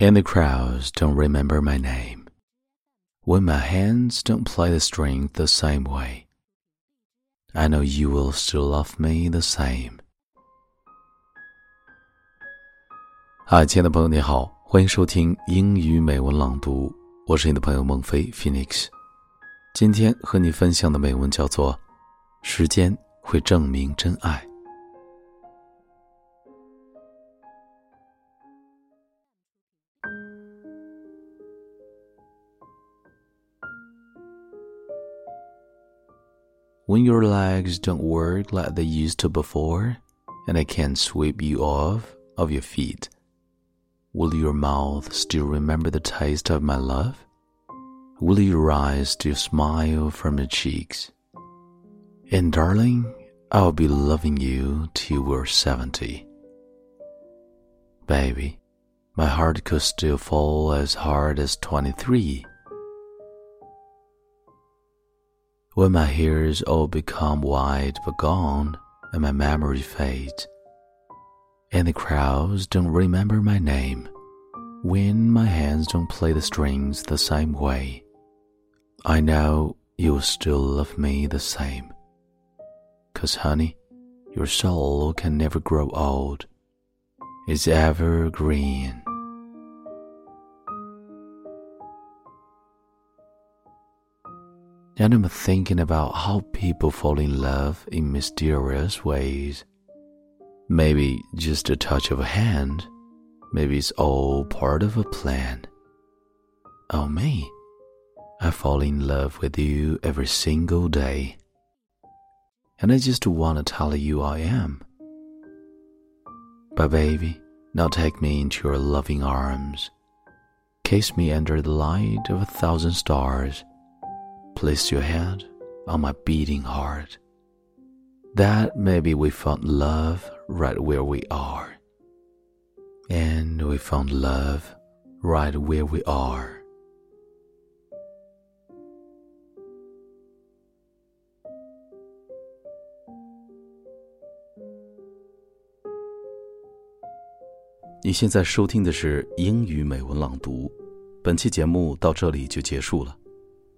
And the crowds don't remember my name. When my hands don't play the string the same way, I know you will still love me the same. 嗨，亲爱的朋友，你好，欢迎收听英语美文朗读，我是你的朋友孟飞 Phoenix。今天和你分享的美文叫做《时间会证明真爱》。When your legs don't work like they used to before, and I can't sweep you off of your feet. Will your mouth still remember the taste of my love? Will your eyes still smile from your cheeks? And darling, I'll be loving you till we're 70. Baby, my heart could still fall as hard as 23. When my hairs all become white but gone, and my memory fades, and the crowds don't remember my name when my hands don't play the strings the same way. I know you'll still love me the same. Cause, honey, your soul can never grow old. It's ever green. And I'm thinking about how people fall in love in mysterious ways. Maybe just a touch of a hand. Maybe it's all part of a plan. Oh, me. I fall in love with you every single day. And I just want to tell you I am. But, baby, now take me into your loving arms. Kiss me under the light of a thousand stars. Place your head on my beating heart. That maybe we found love right where we are. And we found love right where we are. 你现在收听的是英语美文朗读，本期节目到这里就结束了。